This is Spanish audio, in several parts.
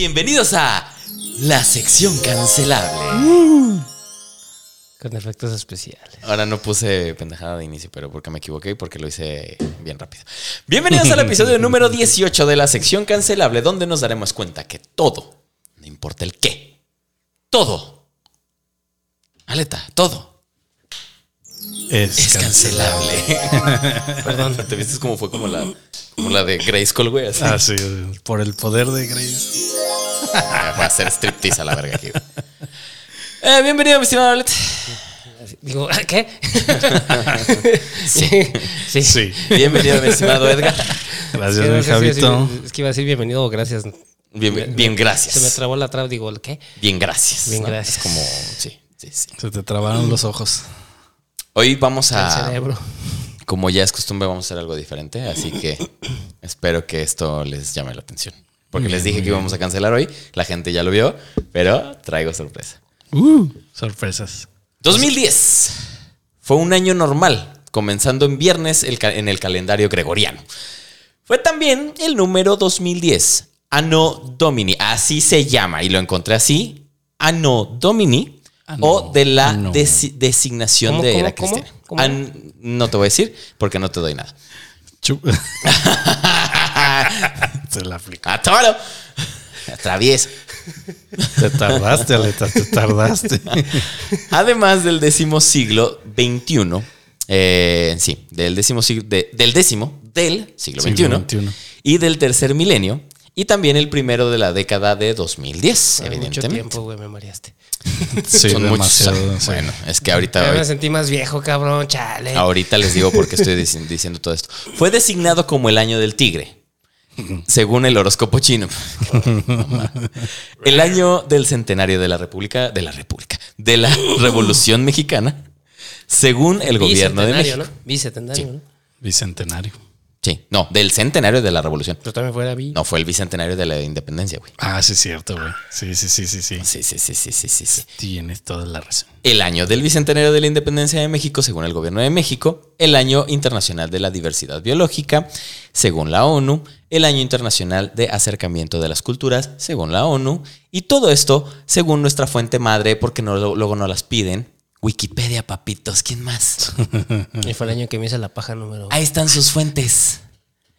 Bienvenidos a la sección cancelable. Con efectos especiales. Ahora no puse pendejada de inicio, pero porque me equivoqué y porque lo hice bien rápido. Bienvenidos al episodio número 18 de la sección cancelable, donde nos daremos cuenta que todo, no importa el qué, todo, aleta, todo, Es, es cancelable. Perdón, te viste como fue como la, como la de Grace güey. Así. Ah, sí, por el poder de Grace. Ah, Voy a hacer striptease a la verga aquí. Eh, bienvenido, mi estimado. Digo, ¿qué? Sí. sí. Sí. Bienvenido, mi estimado Edgar. Gracias, mi Javito. es que iba a decir bienvenido o gracias. Bien, bien, Se me gracias. trabó la traba, digo, ¿qué? Bien, gracias. Bien, ¿no? gracias. Es como, sí, sí, sí. Se te trabaron los ojos. Hoy vamos El a, cerebro. como ya es costumbre, vamos a hacer algo diferente, así que espero que esto les llame la atención. Porque les dije que íbamos a cancelar hoy, la gente ya lo vio, pero traigo sorpresa. Uh, sorpresas. 2010 fue un año normal, comenzando en viernes el en el calendario gregoriano. Fue también el número 2010, Anno Domini, así se llama, y lo encontré así, Anno Domini, Anno, o de la designación ¿Cómo, de cómo, era cómo? cristiana. No te voy a decir porque no te doy nada. Se la aplicó. ¡A toro! Travieso. Te tardaste, Aleta, te tardaste. Además del décimo siglo XXI, eh, sí, del décimo siglo, de- del décimo del siglo XXI, Siglo XXI. y del tercer milenio, y también el primero de la década de 2010, Hace Mucho evidentemente. tiempo, güey, me mareaste. Sí, Son muchos demasiado. años. sí. Bueno, es que ahorita, Ya me sentí más viejo, cabrón, chale. ahorita les digo por qué estoy dici- diciendo todo esto. Fue designado como el año del tigre. Según el horóscopo chino. El año del centenario de la República, de la República, de la Revolución Mexicana, según el gobierno de Bicentenario, México. ¿no? Bicentenario, ¿no? Bicentenario. Sí, no, del centenario de la revolución. Pero también bi. No, fue el bicentenario de la independencia, güey. Ah, sí, es cierto, güey. Sí, sí, sí, sí, sí. Sí, sí, sí, sí, sí, sí, sí. Tienes toda la razón. El año del bicentenario de la independencia de México, según el gobierno de México. El año internacional de la diversidad biológica, según la ONU. El año internacional de acercamiento de las culturas, según la ONU. Y todo esto, según nuestra fuente madre, porque no, luego no las piden. Wikipedia, papitos, ¿quién más? Y fue el año que me hice la paja número. Ahí están sus fuentes.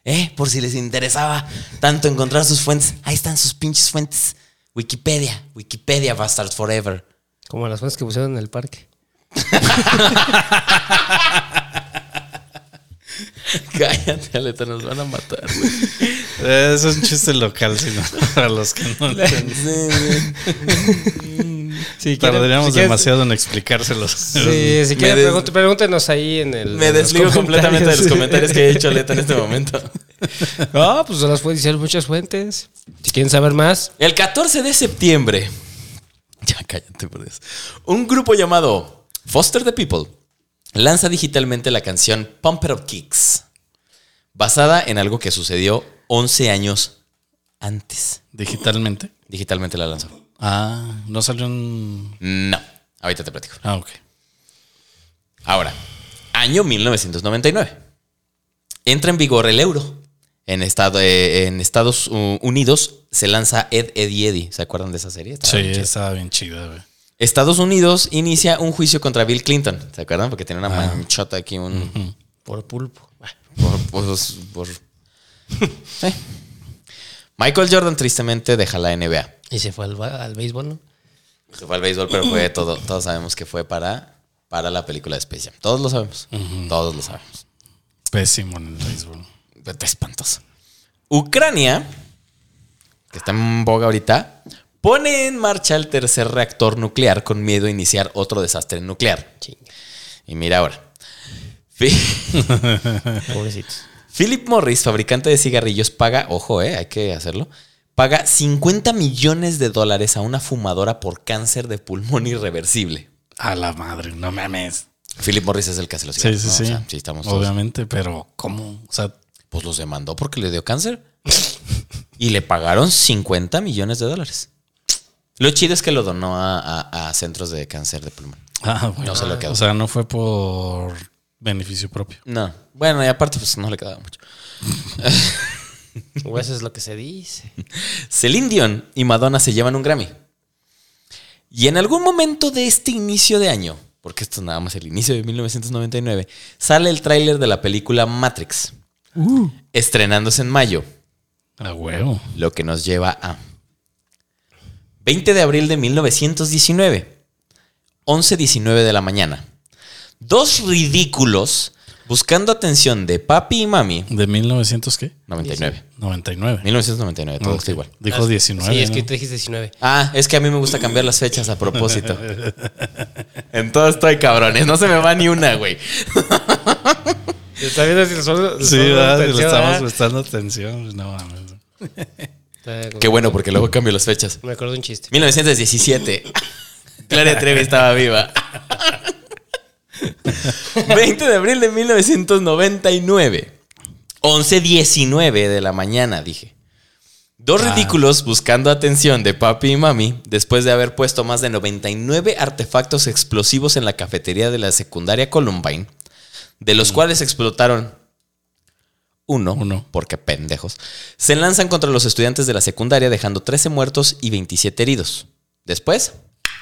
¿Eh? Por si les interesaba tanto encontrar sus fuentes. Ahí están sus pinches fuentes. Wikipedia. Wikipedia Bastards Forever. Como las fuentes que pusieron en el parque. Cállate, Aleta, nos van a matar, güey. Es un chiste local, sino para los que no entienden. Sí, Tardaríamos demasiado en explicárselos. Sí, si quieren, des- pregúntenos ahí en el. Me en desligo completamente de los comentarios que he hecho Aleta en este momento. No, pues las fuentes, hicieron muchas fuentes. Si quieren saber más, El 14 de septiembre. Ya cállate por eso. Un grupo llamado Foster the People lanza digitalmente la canción Pump It Up Kicks, basada en algo que sucedió 11 años antes. Digitalmente. Digitalmente la lanzó. Ah, no salió un. No, ahorita te platico. Ah, ok. Ahora, año 1999. Entra en vigor el euro. En, estado, eh, en Estados Unidos se lanza Ed, Eddie, Eddie. ¿Se acuerdan de esa serie? Estaba Sí, bien estaba bien chida, güey. Estados Unidos inicia un juicio contra Bill Clinton. ¿Se acuerdan? Porque tiene una manchota aquí, un. por pulpo. Por. por- por- Sí. Michael Jordan tristemente deja la NBA. Y se fue al, al béisbol, ¿no? Se fue al béisbol, pero fue todo. Todos sabemos que fue para, para la película de Space Jam. Todos lo sabemos. Todos lo sabemos. Pésimo en el béisbol. Está espantoso. Ucrania, que está en boga ahorita, pone en marcha el tercer reactor nuclear con miedo a iniciar otro desastre nuclear. Chinga. Y mira ahora. Pobrecitos. Philip Morris, fabricante de cigarrillos, paga, ojo, eh, hay que hacerlo, paga 50 millones de dólares a una fumadora por cáncer de pulmón irreversible. A la madre, no mames. Philip Morris es el que hace los Sí, cigarrillos. sí, ¿no? sí. O sea, sí estamos todos- Obviamente, pero ¿cómo? O sea, Pues los demandó porque le dio cáncer. y le pagaron 50 millones de dólares. Lo chido es que lo donó a, a- a centros de cáncer de pulmón. ah, bueno. No se lo quedó. O sea, no fue por beneficio propio. No. Bueno, y aparte, pues no le quedaba mucho. O eso es lo que se dice. Celine Dion y Madonna se llevan un Grammy. Y en algún momento de este inicio de año, porque esto es nada más el inicio de 1999, sale el tráiler de la película Matrix, estrenándose en mayo, A huevo. lo que nos lleva a 20 de abril de 1919, 11.19 de la mañana. Dos ridículos buscando atención de papi y mami. ¿De 1900 qué? 99. 99. 1999, todo está igual. Dijo 19. Sí, es que te dijiste 19. Ah, es que a mí me gusta cambiar las fechas a propósito. En todo estoy cabrones, no se me va ni una, güey. Está viendo si el Sí, ¿verdad? Si le estamos ¿verdad? prestando atención. pues, No mames. Qué bueno, porque luego cambio las fechas. Me acuerdo de un chiste. 1917. Gloria Trevi estaba viva. 20 de abril de 1999. 11.19 de la mañana, dije. Dos Ah. ridículos buscando atención de papi y mami después de haber puesto más de 99 artefactos explosivos en la cafetería de la secundaria Columbine, de los cuales explotaron uno, Uno. porque pendejos, se lanzan contra los estudiantes de la secundaria dejando 13 muertos y 27 heridos. Después,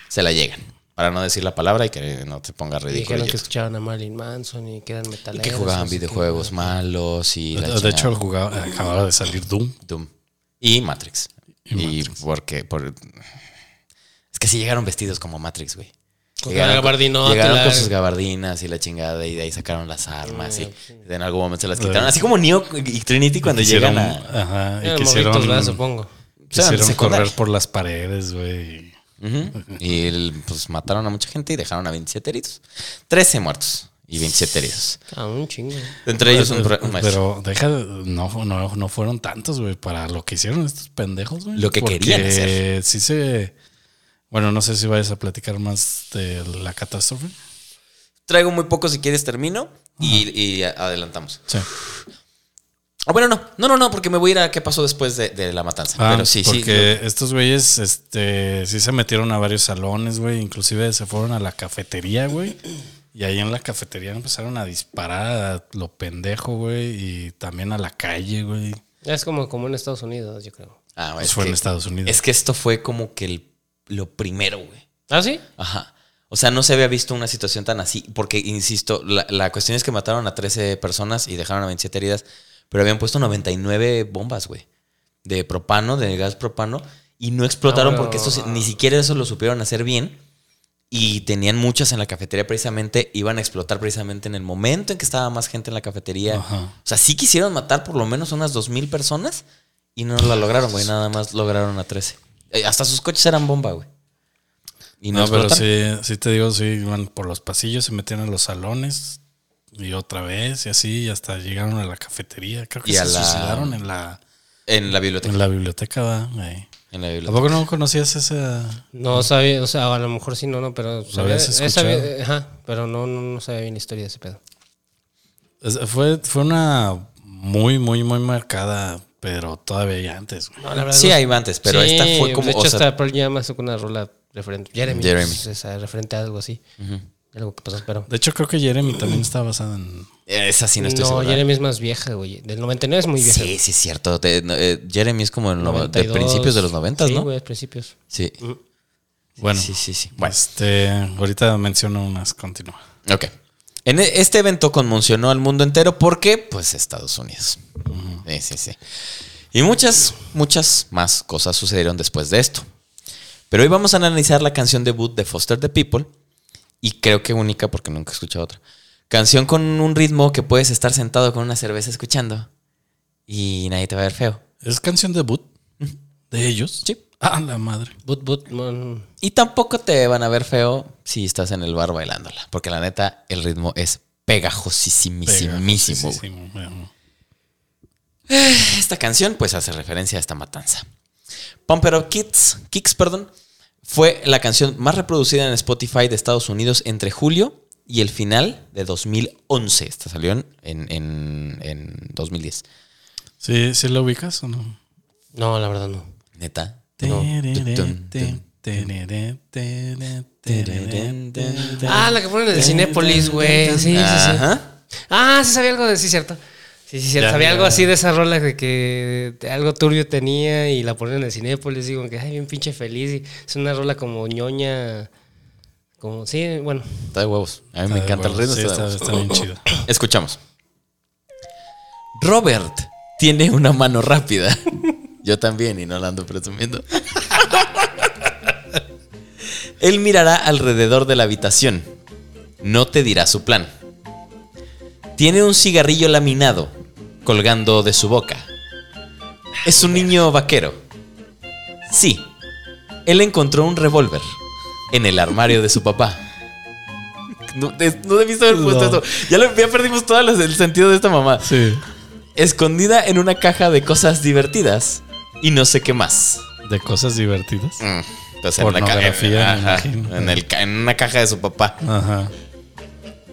se la llegan. Para no decir la palabra y que no te ponga Y ridículo. dijeron y que esto. escuchaban a Marilyn Manson y que eran Y metaleros. que jugaban videojuegos malos y la De, de hecho, jugaba, acababa de salir Doom. Doom. Y Matrix. Y Y, porque por... es que sí llegaron vestidos como Matrix, güey. Con gabardinota, llegaron la- con sus gabardinas y la chingada y de ahí sacaron las armas y sí. en algún momento se las quitaron. Así como Neo y Trinity cuando llegan a... ajá, y quisieron. Supongo. quisieron correr por las paredes, güey. Y el- pues mataron a mucha gente y dejaron a 27 heridos. 13 muertos y 27 heridos. Ah, un chingo. Entre ellos un, un maestro. Pero deja, de- no, no, no fueron tantos, güey, para lo que hicieron estos pendejos, güey. Lo que Porque querían hacer. Sí se... Bueno, no sé si vayas a platicar más de la catástrofe. Traigo muy poco si quieres termino y, y adelantamos. Sí. Ah, bueno, no, no, no, no, porque me voy a ir a qué pasó después de, de la matanza. Ah, Pero sí, sí. porque estos güeyes, este, sí se metieron a varios salones, güey. Inclusive se fueron a la cafetería, güey. Y ahí en la cafetería empezaron a disparar a lo pendejo, güey. Y también a la calle, güey. Es como, como en Estados Unidos, yo creo. Ah, Pues es fue en Estados Unidos. Es que esto fue como que el- lo primero, güey. ¿Ah, sí? Ajá. O sea, no se había visto una situación tan así. Porque, insisto, la, la cuestión es que mataron a 13 personas y dejaron a 27 heridas. Pero habían puesto 99 bombas, güey. De propano, de gas propano. Y no explotaron porque estos ni siquiera eso lo supieron hacer bien. Y tenían muchas en la cafetería precisamente. Iban a explotar precisamente en el momento en que estaba más gente en la cafetería. Ajá. O sea, sí quisieron matar por lo menos unas 2.000 personas. Y no la lograron, güey. Nada más lograron a 13. Eh, hasta sus coches eran bomba, güey. Y no, no, pero sí, sí te digo, sí, iban por los pasillos, se metían a los salones y otra vez y así, y hasta llegaron a la cafetería. Creo que Y se la- suicidaron en la, En la biblioteca. en la biblioteca. Ahí. En la ¿A biblioteca. poco no conocías esa? No sabía, o sea, a lo mejor sí, no, no, pero sabía, sabía- ajá, pero no, no, no sabía bien la historia de ese pedo. es- Fue, fue una muy, muy, muy marcada, pero todavía hay antes, güey. No, la verdad Sí, no- hay antes, pero Sí, esta fue como. De hecho, o sea, hasta Pearl Jam una rola referente. Jeremy. Jeremy. pues, esa, referente a algo así. Algo que pasó, pero. De hecho, creo que Jeremy también está basada en. esa sí no estoy no, seguro. Jeremy es más vieja, güey. Del 99 es muy vieja. Sí, sí, es cierto. Eh, Jeremy es como el no- de 92. principios de los noventas, sí, ¿no? güey, principios. Sí. Bueno, Sí, sí, sí. Bueno, este, ahorita menciono unas, continúa. ok. En e- este evento conmocionó al mundo entero porque, pues, Estados Unidos. Sí, sí, sí. Y muchas, muchas más cosas sucedieron después de esto. Pero hoy vamos a analizar la canción debut de Foster the People. Y creo que única porque nunca he escuchado otra. Canción con un ritmo que puedes estar sentado con una cerveza escuchando. Y nadie te va a ver feo. ¿Es canción debut de ellos? Sí. Ah, la madre. But, but, man. Y tampoco te van a ver feo si estás en el bar bailándola. Porque la neta, el ritmo es pegajosísimísimo. bueno. Esta canción, pues, hace referencia a esta matanza. Pump It Up Kicks, Kicks, perdón, fue la canción más reproducida en Spotify de Estados Unidos entre julio y el final de 2011. Esta salió en, en, en 2010. ¿Sí, ¿Sí lo ubicas o no? No, la verdad no. Neta. No. Ah, la que ponen en el Cinépolis, güey. Sí, sí, sí. Ajá. Ah, sí sabía algo de sí, cierto. Sí, sí, sí. Ya, Sabía ya. algo así de esa rola de que algo turbio tenía y la ponen en el Cinépolis. Digo, que ay, bien pinche feliz. y es una rola como ñoña. Como, sí, bueno. Está de huevos. A mí me Está encanta el ritmo. Sí, está está bien chido. Escuchamos. Robert tiene una mano rápida. Yo también y no la ando presumiendo. Él mirará alrededor de la habitación. No te dirá su plan. Tiene un cigarrillo laminado colgando de su boca. Es un niño vaquero. Sí. Él encontró un revólver en el armario de su papá. No, de- no debiste haber puesto No. esto. Ya, lo- ya perdimos todo el sentido de esta mamá. Sí. Escondida en una caja de cosas divertidas y no sé qué más. De cosas divertidas. Mm, Entonces, en, la ca- Pornografía, me ajá, imagino. en, el en una caja de su papá. Ajá.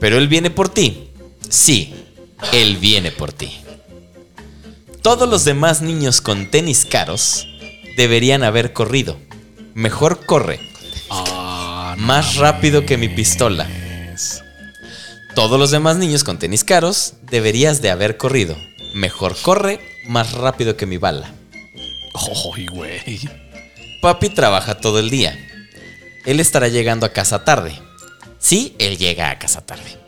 Pero él viene por ti. Sí, él viene por ti. Todos los demás niños con tenis caros deberían haber corrido. Mejor corre. Más rápido que mi pistola. Todos los demás niños con tenis caros deberías de haber corrido. Mejor corre más rápido que mi bala. Ay, güey. Papi trabaja todo el día. Él estará llegando a casa tarde. Sí, él llega a casa tarde.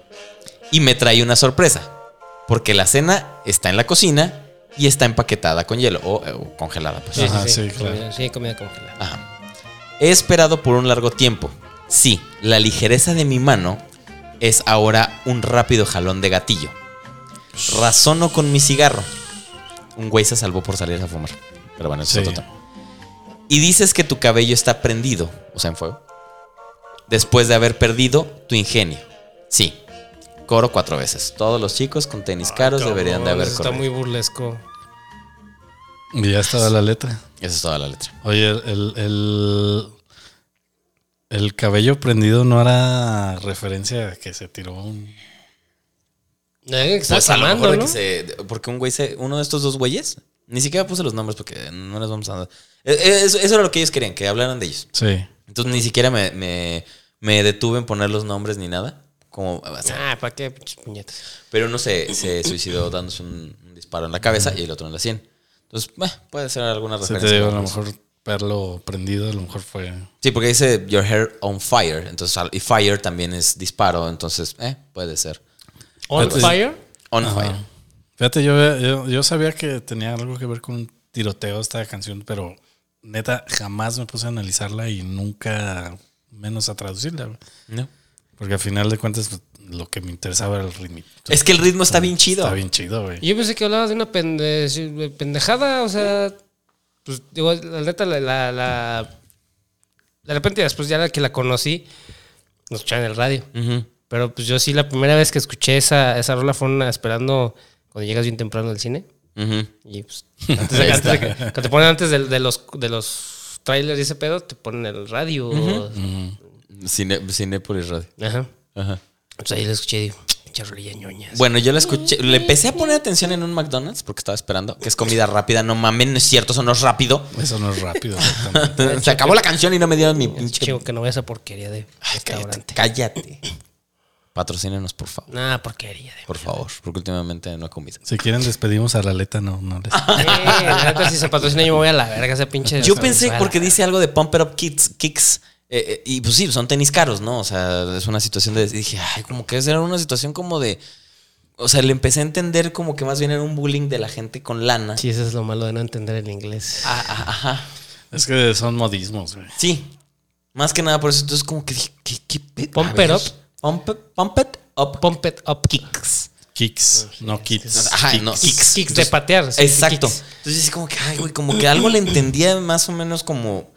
Y me trae una sorpresa. Porque la cena está en la cocina y está empaquetada con hielo o, eh, o congelada. Pues. Ajá, sí, claro. Comida, sí, comida congelada. Ajá. He esperado por un largo tiempo. Sí, la ligereza de mi mano es ahora un rápido jalón de gatillo. Razono con mi cigarro. Un güey se salvó por salir a fumar. Pero bueno, eso Sí. es otro tema. Y dices que tu cabello está prendido, o sea, en fuego. Después de haber perdido tu ingenio. Sí. Coro cuatro veces. Todos los chicos con tenis caros deberían de haber eso Está muy burlesco. Y ya estaba la letra. Esa es toda la letra. Oye, el, el, el, el cabello prendido no era referencia a que se tiró un. Eh, Está Pues a lo quemando, mejor de ¿no? que se. Porque un güey se. Uno de estos dos güeyes. Ni siquiera puse los nombres porque no les vamos a. Eh, eh, Eso, eso era lo que ellos querían, que hablaran de ellos. Sí. Entonces ni siquiera me, me, me detuve en poner los nombres ni nada. Como. o sea, Ah, ¿para qué? Pero uno se, se suicidó dándose un, un disparo en la cabeza y el otro en la sien. Entonces, puede ser alguna Se referencia. te digo, a lo mejor verlo prendido, a lo mejor fue. Sí, porque dice Your hair on fire. Entonces, y fire también es disparo. Entonces, eh, puede ser. ¿On Fíjate. fire? On Ajá. fire. Fíjate, yo, yo, yo sabía que tenía algo que ver con un tiroteo esta canción, pero neta, jamás me puse a analizarla y nunca menos a traducirla. No. Porque al final de cuentas, pues, lo que me interesaba era el ritmo. Es que el ritmo está bien chido. Está bien chido, güey. Yo pensé que hablabas de una pende- pendejada, o sea, pues digo, la neta, la, la, la- de repente después ya la que la conocí, lo escuchaba en el radio. Pero pues yo sí, la primera vez que escuché esa, esa rola fue una- esperando cuando llegas bien temprano al cine. Y pues, antes de, antes de que, que te ponen antes de, de los, de los trailers y ese pedo, te ponen el radio. Cine, Cinépolis Radio. Ajá. Ajá. Pues ahí la escuché y digo, pinche rolilla ñoñas. Bueno, yo la escuché. Le empecé a poner atención en un McDonald's porque estaba esperando, que es comida rápida. No mames, no es cierto, eso no es rápido. Eso no es rápido, exactamente. Se acabó la canción y no me dieron mi Es pinche. chico que no vea esa porquería de Ay, cállate, restaurante. cállate. Patrocínenos, por favor. Nah, porquería de. Por favor, porque últimamente no he comido. si quieren, despedimos a la aleta, no, no les. Eh, si se patrocina, yo me voy a la verga ese pinche. Yo pensé, porque dice algo de Pump It Up Kicks, kicks eh, eh, y pues sí, son tenis caros, ¿no? O sea, es una situación de. Dije, ay, como que era una situación como de. O sea, le empecé a entender como que más bien era un bullying de la gente con lana. Sí, eso es lo malo de no entender el inglés. Ah, ah, ajá. Es que son modismos, güey. Sí. Más que nada por eso. Entonces, como que dije, ¿qué, qué pedo? Pump it up. Pump, pump it up. Pump it up. Kicks. Kicks, no kits. Ajá, no, Kicks, kicks. kicks de patear. sí, Exacto. kicks. Entonces, así como que, ay, güey, como que algo le entendía más o menos como.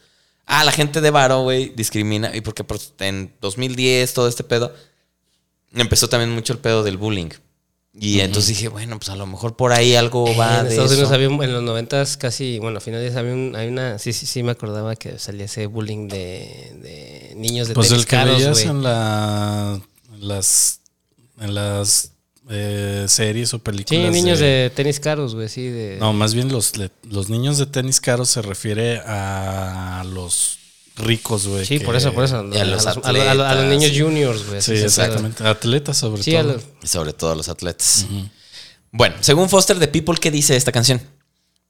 Ah, la gente de Varo, güey, discrimina. Y porque en 2010, todo este pedo, empezó también mucho el pedo del bullying. Y entonces dije, bueno, pues a lo mejor por ahí algo va en de Estados Unidos eso. había un- en los noventas casi, bueno, a finales había, un- hay una, sí, sí, sí me acordaba que salía ese bullying de, de niños de Pues tenis el que caros, en, la, en las, en las eh, series o Sí, películas. niños de tenis caros, güey, sí, de... No, más bien los, los niños de tenis caros se refiere a los ricos, güey. sí, que- por eso, por eso. y a los a, a- a- a niños juniors, güey. Sí, exactamente. Atletas sobre Sí, a todo. los- Y sobre todo los atletas. Bueno, según Foster the People, ¿qué dice esta canción?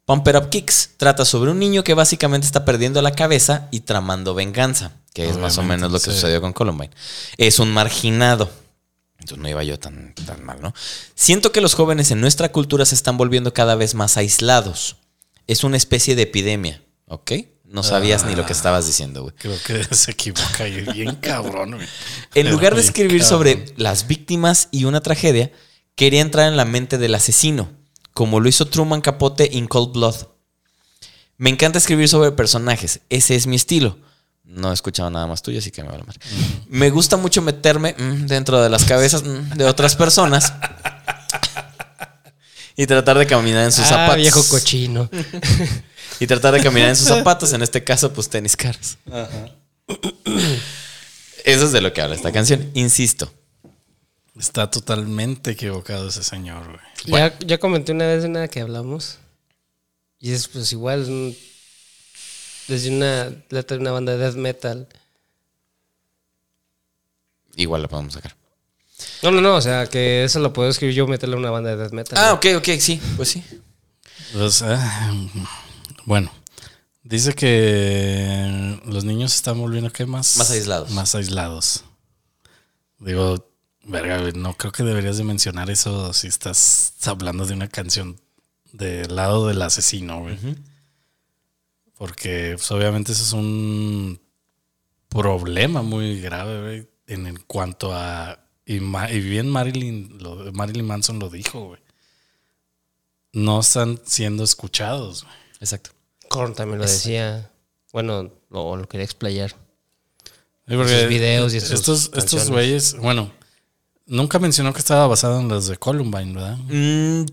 Pump It Up Kicks trata sobre un niño que básicamente está perdiendo la cabeza y tramando venganza, que es más o menos lo que sí. sucedió con Columbine. Es un marginado. Entonces no iba yo tan, tan mal, ¿no? Siento que los jóvenes en nuestra cultura se están volviendo cada vez más aislados. Es una especie de epidemia, ¿ok? No sabías ni lo que estabas diciendo, güey. Creo que se equivoca bien cabrón, güey. En lugar de escribir cabrón. sobre las víctimas y una tragedia, quería entrar en la mente del asesino, como lo hizo Truman Capote en Cold Blood. Me encanta escribir sobre personajes, ese es mi estilo. No he escuchado nada más tuyo, así que me vale mal. Me gusta mucho meterme mm, dentro de las cabezas mm, de otras personas y tratar de caminar en sus ah, zapatos. viejo cochino. Y tratar de caminar en sus zapatos, en este caso, pues tenis caros. Eso es de lo que habla esta canción. Insisto, Está totalmente equivocado ese señor, güey. Ya, ya comenté una vez una que hablamos. Y es pues igual. Desde una letra de una banda de death metal. igual la podemos sacar. No, no, no. O sea, que eso lo puedo escribir yo, meterle a una banda de death metal. Ah, güey. ok, ok, sí, pues sí. Pues, ah, bueno, dice que los niños se están volviendo ¿qué más? Más aislados. Más aislados. Digo, verga, no creo que deberías de mencionar eso si estás hablando de una canción del lado del asesino, güey. Porque pues, obviamente eso es un problema muy grave, güey, en, en cuanto a... Y, Ma- y bien Marilyn, lo, Marilyn Manson lo dijo, güey. No están siendo escuchados, güey. Exacto. Korn también lo decía. Bueno, lo, lo quería explayar. Sí, porque Sus videos y sus estos, estos güeyes, bueno, nunca mencionó que estaba basado en los de Columbine, ¿verdad? Mm,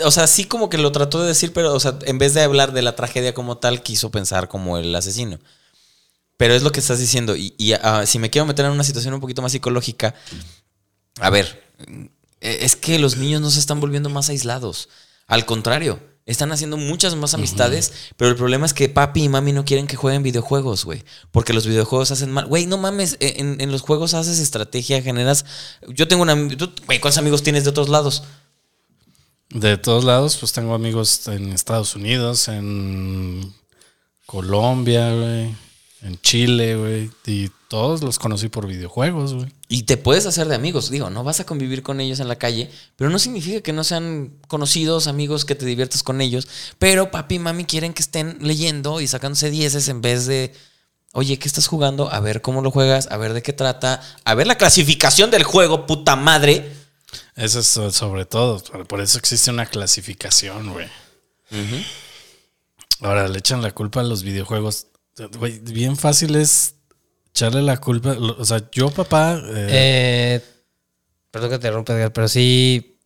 o sea, sí como que lo trató de decir, pero o sea, en vez de hablar de la tragedia como tal, quiso pensar como el asesino. Pero es lo que estás diciendo. Y, y, ah, si me quiero meter en una situación un poquito más psicológica, a ver, eh, es que los niños no se están volviendo más aislados. Al contrario, están haciendo muchas más amistades, pero el problema es que papi y mami no quieren que jueguen videojuegos, güey. Porque los videojuegos hacen mal. Güey, no mames, eh, en, en los juegos haces estrategia, generas... Yo tengo una... Güey, ¿cuántos amigos tienes de otros lados? De todos lados, pues tengo amigos en Estados Unidos, en Colombia, güey, en Chile, güey, y todos los conocí por videojuegos, güey. Y te puedes hacer de amigos. Digo, no vas a convivir con ellos en la calle, pero no significa que no sean conocidos, amigos, que te diviertas con ellos. Pero papi y mami quieren que estén leyendo y sacándose dieces en vez de, oye, ¿qué estás jugando? A ver cómo lo juegas, a ver de qué trata, a ver la clasificación del juego, puta madre. Eso es so- sobre todo, por- eso existe una clasificación, güey. Ahora le echan la culpa a los videojuegos. Güey, bien fácil es echarle la culpa. O sea, yo, papá, eh, Eh, perdón que te rompa, Edgar, pero sí.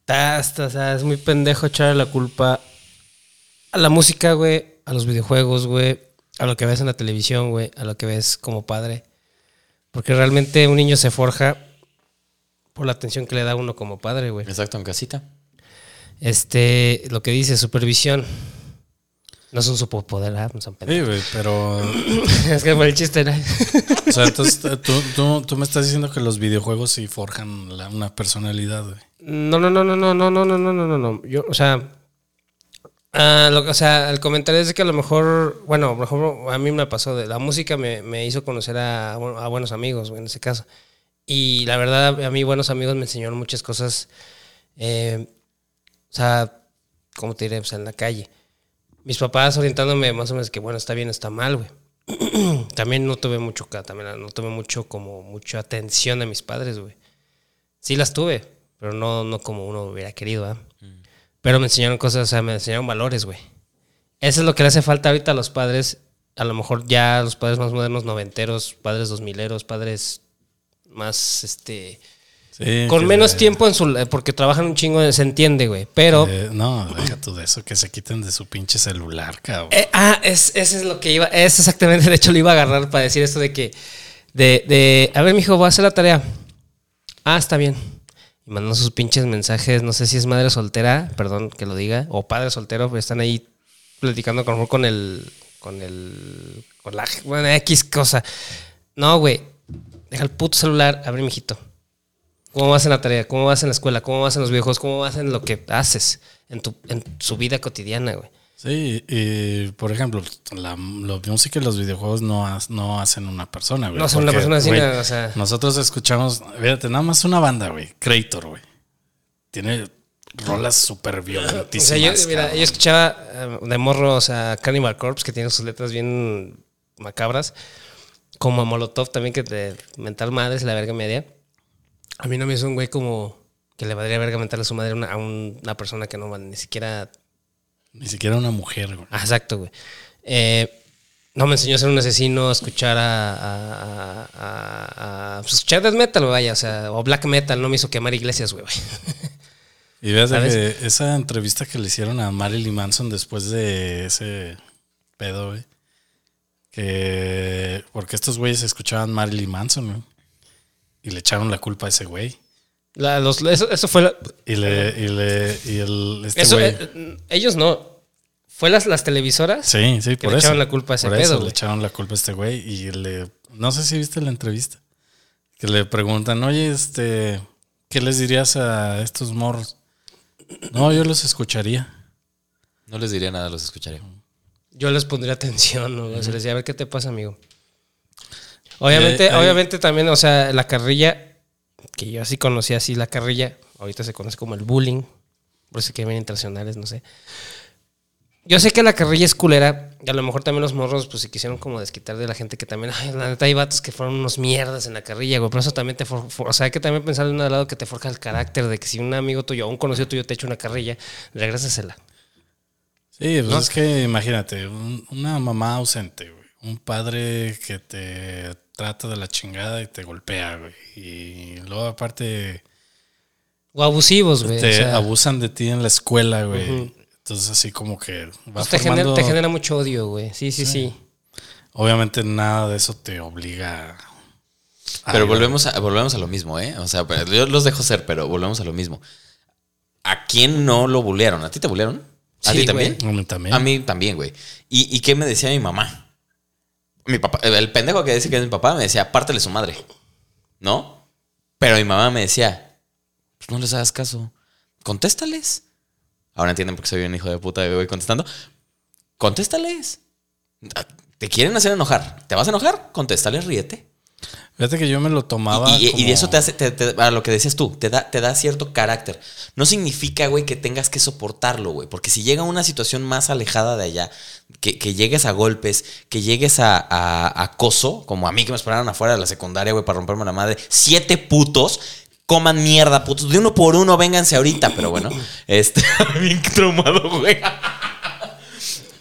está- o sea, es muy pendejo echarle la culpa a la música, güey, a los videojuegos, güey, a lo que ves en la televisión, güey, a lo que ves como padre. Porque realmente un niño se forja por la atención que le da uno como padre, güey. Exacto, en casita. Este, lo que dice, supervisión. No es un superpoder, ¿ah? No son sí, güey, pero. es que fue el chiste, ¿no? O sea, entonces tú, tú, tú me estás diciendo que los videojuegos sí forjan la- una personalidad, güey. No, no, no, no, no, no, no, no, no, no, no, no. Yo, o sea, ah, lo- o sea, el comentario es que a lo mejor, bueno, a lo mejor a mí me pasó de la música me, me hizo conocer a, a buenos amigos, güey, en ese caso. Y la verdad, a mí buenos amigos me enseñaron muchas cosas, eh, o sea, ¿cómo te diré? Pues en la calle. Mis papás orientándome más o menos que, bueno, está bien, está mal, güey. también no tuve mucho, también no tuve mucho, como, mucha atención de mis padres, güey. Sí las tuve, pero no, no como uno hubiera querido, ¿ah? Pero me enseñaron cosas, o sea, me enseñaron valores, güey. Eso es lo que le hace falta ahorita a los padres, a lo mejor ya los padres más modernos, noventeros, padres dos mileros, padres más, este, Sí, con menos tiempo en su, porque trabajan un chingo, se entiende, güey. Pero, eh, no, deja tú de eso, que se quiten de su pinche celular, cabrón. Eh, ah, es, ese es lo que iba, es exactamente, de hecho lo iba a agarrar para decir esto de que, de, de, a ver, mijo, voy a hacer la tarea. Ah, está bien. Y mandan sus pinches mensajes, no sé si es madre soltera, perdón que lo diga, o padre soltero, pero están ahí platicando con, con el, con el, con la, bueno, X cosa. No, güey, deja el puto celular, abre, mijito. ¿Cómo vas en la tarea? ¿Cómo vas en la escuela? ¿Cómo vas en los videojuegos? ¿Cómo vas en lo que haces en tu, en su vida cotidiana, güey? Sí, y por ejemplo, la, la música y los videojuegos no, ha- no hacen una persona, güey. No hacen una persona así, o sea. Nosotros escuchamos, fíjate, nada más una banda, güey, Creator, güey. Tiene rolas súper O violentísimas. sea, yo, mira, yo escuchaba eh, de morro, o sea, Cannibal Corpse, que tiene sus letras bien macabras, como a Molotov también, que de mental madres la verga media. A mí no me hizo un güey como que le valdría verga mentarle a su madre a una, a un- una persona que no ni siquiera. Ni siquiera una mujer, güey. Ah, exacto, güey. Eh, no me enseñó a ser un asesino, a escuchar a. a, a- a- a- pues, escuchar death metal, vaya, o sea, o black metal, no me hizo quemar iglesias, güey. Y ¿Sabes? que esa entrevista que le hicieron a Marilyn Manson después de ese pedo, güey. Que. Porque estos güeyes escuchaban Marilyn Manson. Y le echaron la culpa a ese güey. La- los- eso, eso fue. la- Y le. Y le. Y el. Este eso, güey. eh, ellos no. Fue las, las televisoras. Sí, sí, que por le eso. echaron la culpa a ese Por pedo, eso güey. le echaron la culpa a este güey. Y le. No sé si viste la entrevista. Que le preguntan, oye, este. ¿Qué les dirías a estos morros? No, yo los escucharía. No les diría nada, los escucharé. Yo les pondría atención, ¿no? O sea, les decía, a ver qué te pasa, amigo. Obviamente, obviamente también, o sea, la carrilla, que yo así conocía así la carrilla, ahorita se conoce como el bullying, por eso que ven internacionales, no sé. Yo sé que la carrilla es culera, y a lo mejor también los morros pues se quisieron como desquitar de la gente que también, ay, la neta hay vatos que fueron unos mierdas en la carrilla, güey, pero eso también te, for- for- o sea, hay que también pensar de un lado que te forja el carácter, de que si un amigo tuyo o un conocido tuyo te echa una carrilla, regrésasela. Sí, pues es que imagínate, un- una mamá ausente, güey. Un padre que te trata de la chingada y te golpea, güey. Y luego aparte O abusivos, güey. te o sea, abusan de ti en la escuela, güey. Entonces así como que va pues te, genera, formando- te genera mucho odio, güey. Sí, sí, sí. Obviamente nada de eso te obliga a... Pero volvemos a, volvemos a lo mismo, ¿eh? O sea, yo los dejo ser, pero volvemos a lo mismo. ¿A quién no lo bullearon? ¿A ti te bullearon? ¿A Sí, ti también? A mí también. A mí también, güey. ¿Y, ¿Y qué me decía mi mamá? Mi papá, el pendejo que dice que es mi papá me decía, pártele su madre. ¿No? Pero mi mamá me decía, pues no les hagas caso. Contéstales. Ahora entienden por qué soy un hijo de puta y voy contestando. Contéstales. ¿Te quieren hacer enojar? ¿Te vas a enojar? Contéstales, ríete. Fíjate que yo me lo tomaba Y, y- y como- de eso te hace, te- te- a lo que decías tú, te da, te da cierto carácter. No significa, güey, que tengas que soportarlo, güey. Porque si llega una situación más alejada de allá, que, que llegues a golpes, que llegues a, a- a acoso, como a mí que me esperaron afuera de la secundaria, güey, para romperme la madre, siete putos. Coman mierda, putos. De uno por uno, vénganse ahorita. Pero bueno, este. bien traumado, güey.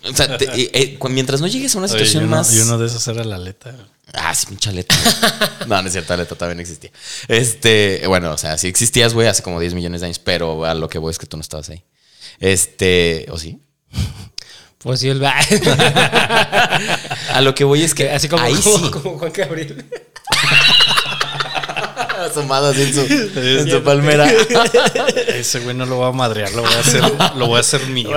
O sea, te- eh, mientras no llegues a una situación más. y uno de esos era la aleta. Ah, sí, pinche aleta. no, no es cierto, aleta también existía. Este, bueno, o sea, sí existías, güey, hace como 10 millones de años, pero a lo que voy es que tú no estabas ahí. Este, ¿o sí? Pues sí, el A lo que voy es que Así como, ahí como, sí. como Juan Gabriel. Asomado así en su, en su palmera. Ese güey no lo voy a madrear, lo voy a hacer, lo voy a hacer mío.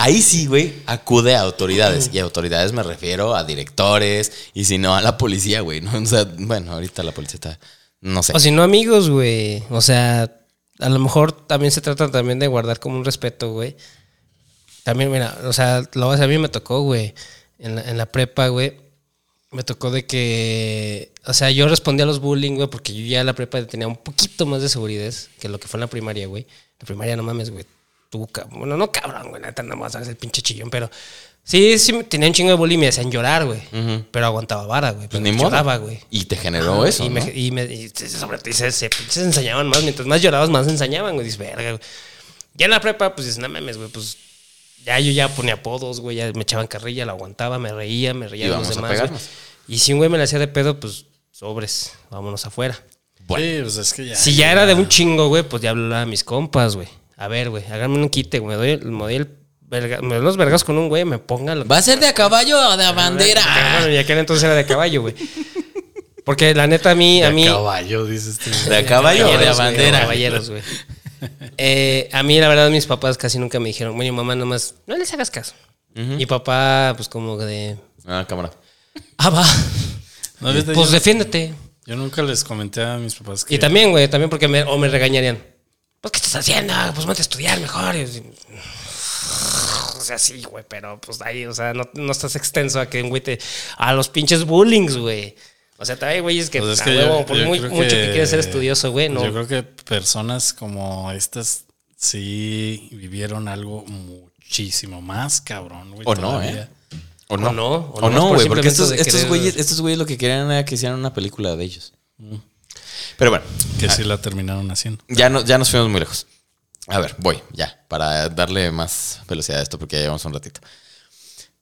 Ahí sí, güey, acude a autoridades. Y a autoridades me refiero a directores y si no a la policía, güey. ¿no? O sea, bueno, ahorita la policía está, no sé. O si no, amigos, güey. O sea, a lo mejor también se trata también de guardar como un respeto, güey. También, mira, o sea, lo, a mí me tocó, güey. En la, en la prepa, güey. Me tocó de que. O sea, yo respondía a los bullying, güey, porque yo ya en la prepa tenía un poquito más de seguridad que lo que fue en la primaria, güey. La primaria, no mames, güey. Tú, cab- bueno, no cabrón, güey, neta, nada más sabes el pinche chillón, pero. Sí, sí, tenía un chingo de bullying y me hacían llorar, güey. Pero aguantaba vara, güey. Pues Pero ni me modo. lloraba, güey. Y te generó eso, Y, ¿no? me, y, me, y sobre todo se, se, se ensañaban más. Mientras más llorabas, más se ensañaban, güey. Dices, verga, güey. Ya en la prepa, pues dices, no mames, güey, pues. Ya yo ya ponía apodos, güey. Ya me echaban carrilla, la aguantaba, me reía, me reía de los demás. güey. Y si un güey me la hacía de pedo, pues sobres, vámonos afuera. Bueno. Sí, pues es que ya. Si ya era de un chingo, güey, pues ya hablaba a mis compas, güey. A ver, güey, háganme un quite, güey. Me doy, el- me doy el verga- me doy los vergas con un güey, me ponga lo ¿Va a ser de a caballo o de a bandera? Bueno, y aquel entonces era de caballo, güey. Porque la neta a mí, a De mí. caballo, dices tú. ¿De a caballo o de a bandera? Caballeros, güey. Eh, a mí, la verdad, mis papás casi nunca me dijeron, bueno, mamá, nomás, no les hagas caso. Y papá, pues como de, Ah, cámara. ah, va. ¿No viste Pues yo- defiéndete. Yo nunca les comenté a mis papás que. Y también, güey, también porque me, o me regañarían. Pues, ¿qué estás haciendo? Pues, vete a estudiar mejor. Y o sea, sí, güey, pero pues ahí, o sea, no, no estás extenso a que un güey te. a los pinches bullings, güey. O sea, también, güey, es que, Pues es que huevo, yo- por yo muy, creo mucho que quieres ser estudioso, güey, no. Yo creo que personas como estas sí vivieron algo muchísimo más cabrón, güey. O no. ¿eh? O no. O no, nomás no, por güey. Porque estos, de estos, querer- güeyes, estos güeyes lo que querían era que hicieran una película de ellos. Pero bueno, Que sí la terminaron haciendo. ya, no, ya nos fuimos muy lejos. A ver, voy, ya, para darle más velocidad a esto, porque ya llevamos un ratito.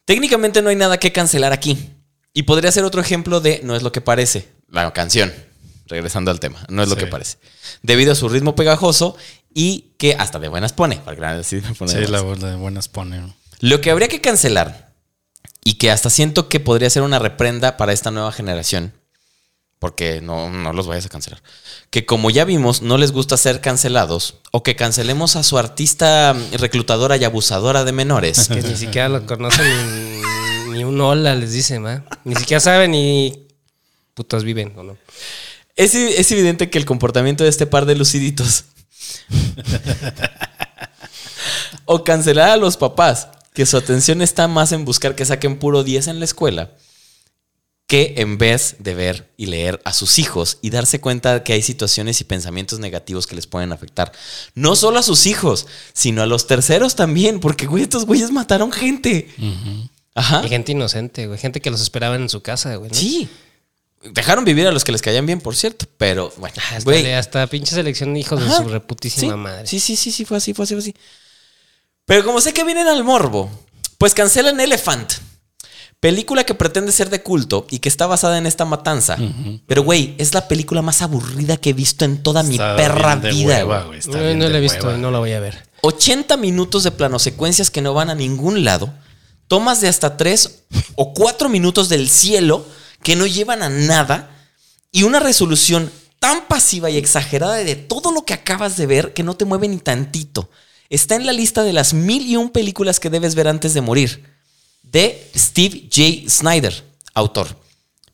Técnicamente no hay nada que cancelar aquí. Y podría ser otro ejemplo de No es lo que parece, la canción. Regresando al tema, no es lo que parece. Debido a su ritmo pegajoso y que hasta de buenas pone. Para que la- sí de la buenas. de buenas pone. ¿no? Lo que habría que cancelar y que hasta siento que podría ser una reprenda para esta nueva generación, porque no, no los vayas a cancelar, que como ya vimos no les gusta ser cancelados o que cancelemos a su artista reclutadora y abusadora de menores. Que ni siquiera lo conocen ni, ni un hola les dicen, ¿va? Ni siquiera saben ni putos viven o no. Es, es evidente que el comportamiento de este par de luciditos o cancelar a los papás, que su atención está más en buscar que saquen puro 10 en la escuela, que en vez de ver y leer a sus hijos y darse cuenta que hay situaciones y pensamientos negativos que les pueden afectar. No solo a sus hijos, sino a los terceros también, porque, güey, estos güeyes mataron gente. Ajá. Y gente inocente, güey. Gente que los esperaban en su casa, güey. ¿no? Sí. Dejaron vivir a los que les caían bien, por cierto, pero bueno, Hasta, güey. hasta pinche selección hijos de su reputísima sí, madre. Sí, sí, sí, sí, fue así, fue así, fue así. Pero como sé que vienen al morbo, pues cancelan Elephant. Película que pretende ser de culto y que está basada en esta matanza. Pero, güey, es la película más aburrida que he visto en toda mi perra bien de vida, hueva, güey. güey, está No, bien no de la he visto hueva. no la voy a ver. 80 minutos de planosecuencias que no van a ningún lado. Tomas de hasta 3 o 4 minutos del cielo que no llevan a nada. Y una resolución tan pasiva y exagerada de todo lo que acabas de ver que no te mueve ni tantito. Está en la lista de las mil y un películas que debes ver antes de morir. De Steve J. Snyder, autor.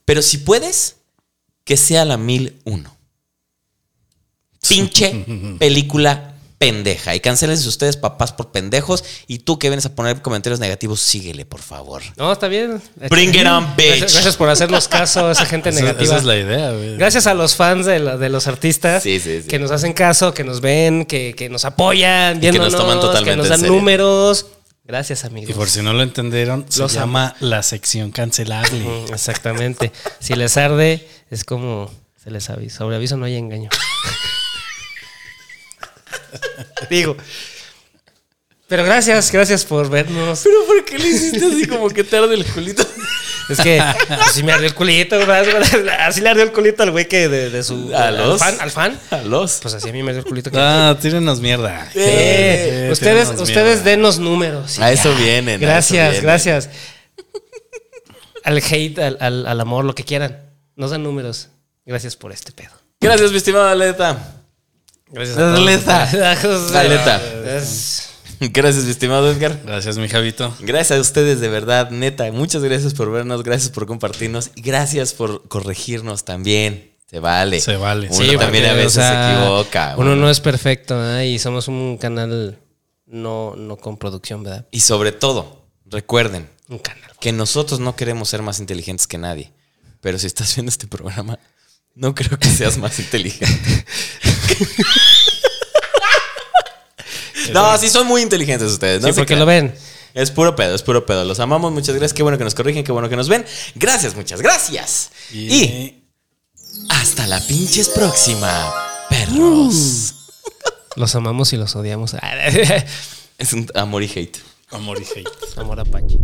Pero si puedes, que sea la 1001 pinche película pendeja. Y cancelense ustedes, papás, por pendejos. Y tú que vienes a poner comentarios negativos, síguele, por favor. No, está bien. Bring it on, bitch. Gracias, gracias por hacernos caso a esa gente Esa, negativa. esa es la idea, güey. Gracias a los fans de, la- de los artistas Sí, sí, sí. que nos hacen caso, que nos ven, que, que nos apoyan, que nos viéndonos, toman totalmente que nos en dan serio. números. Gracias, amigos. Y por si no lo entendieron, se Los llama la sección cancelable. Exactamente. si les arde, es como se les avisa. Sobre aviso no hay engaño. Digo. Pero gracias, gracias por vernos. Pero ¿por qué le hiciste así como que tarde el culito? Es que así me ardió el culito. Así le ardió el culito al güey que de, de su. ¿A al los? fan. Al fan. A los. Pues así a mí me ardió el culito. Que, Ah, tírenos mierda. Eh, Eh, ustedes, tírenos ustedes mierda. denos números. A eso vienen, a Gracias, eso vienen. gracias. Al hate, al, al- al amor, lo que quieran. Nos dan números. Gracias por este pedo. Gracias, mi estimado Aleta. Gracias Aleta. todos. Aleta. Gracias, mi estimado Edgar. Gracias, mi Javito. Gracias a ustedes, de verdad, neta. Muchas gracias por vernos, gracias por compartirnos y gracias por corregirnos también. Se vale. Se vale. Uno Sí, también a o veces sea, se equivoca. Uno no es perfecto, ¿verdad? Y somos un canal no, no con producción, ¿verdad? Y sobre todo, recuerden Un canal. que nosotros no queremos ser más inteligentes que nadie. Pero si estás viendo este programa, no creo que seas más inteligente. no, sí son muy inteligentes ustedes. No Sí, porque crean. lo ven. Es puro pedo, es puro pedo. Los amamos, muchas gracias. Qué bueno que nos corrigen, qué bueno que nos ven. Gracias, muchas gracias. Y, hasta la pinches próxima, perros. Los amamos y los odiamos. Es un amor y hate. Amor y hate. Amor apache.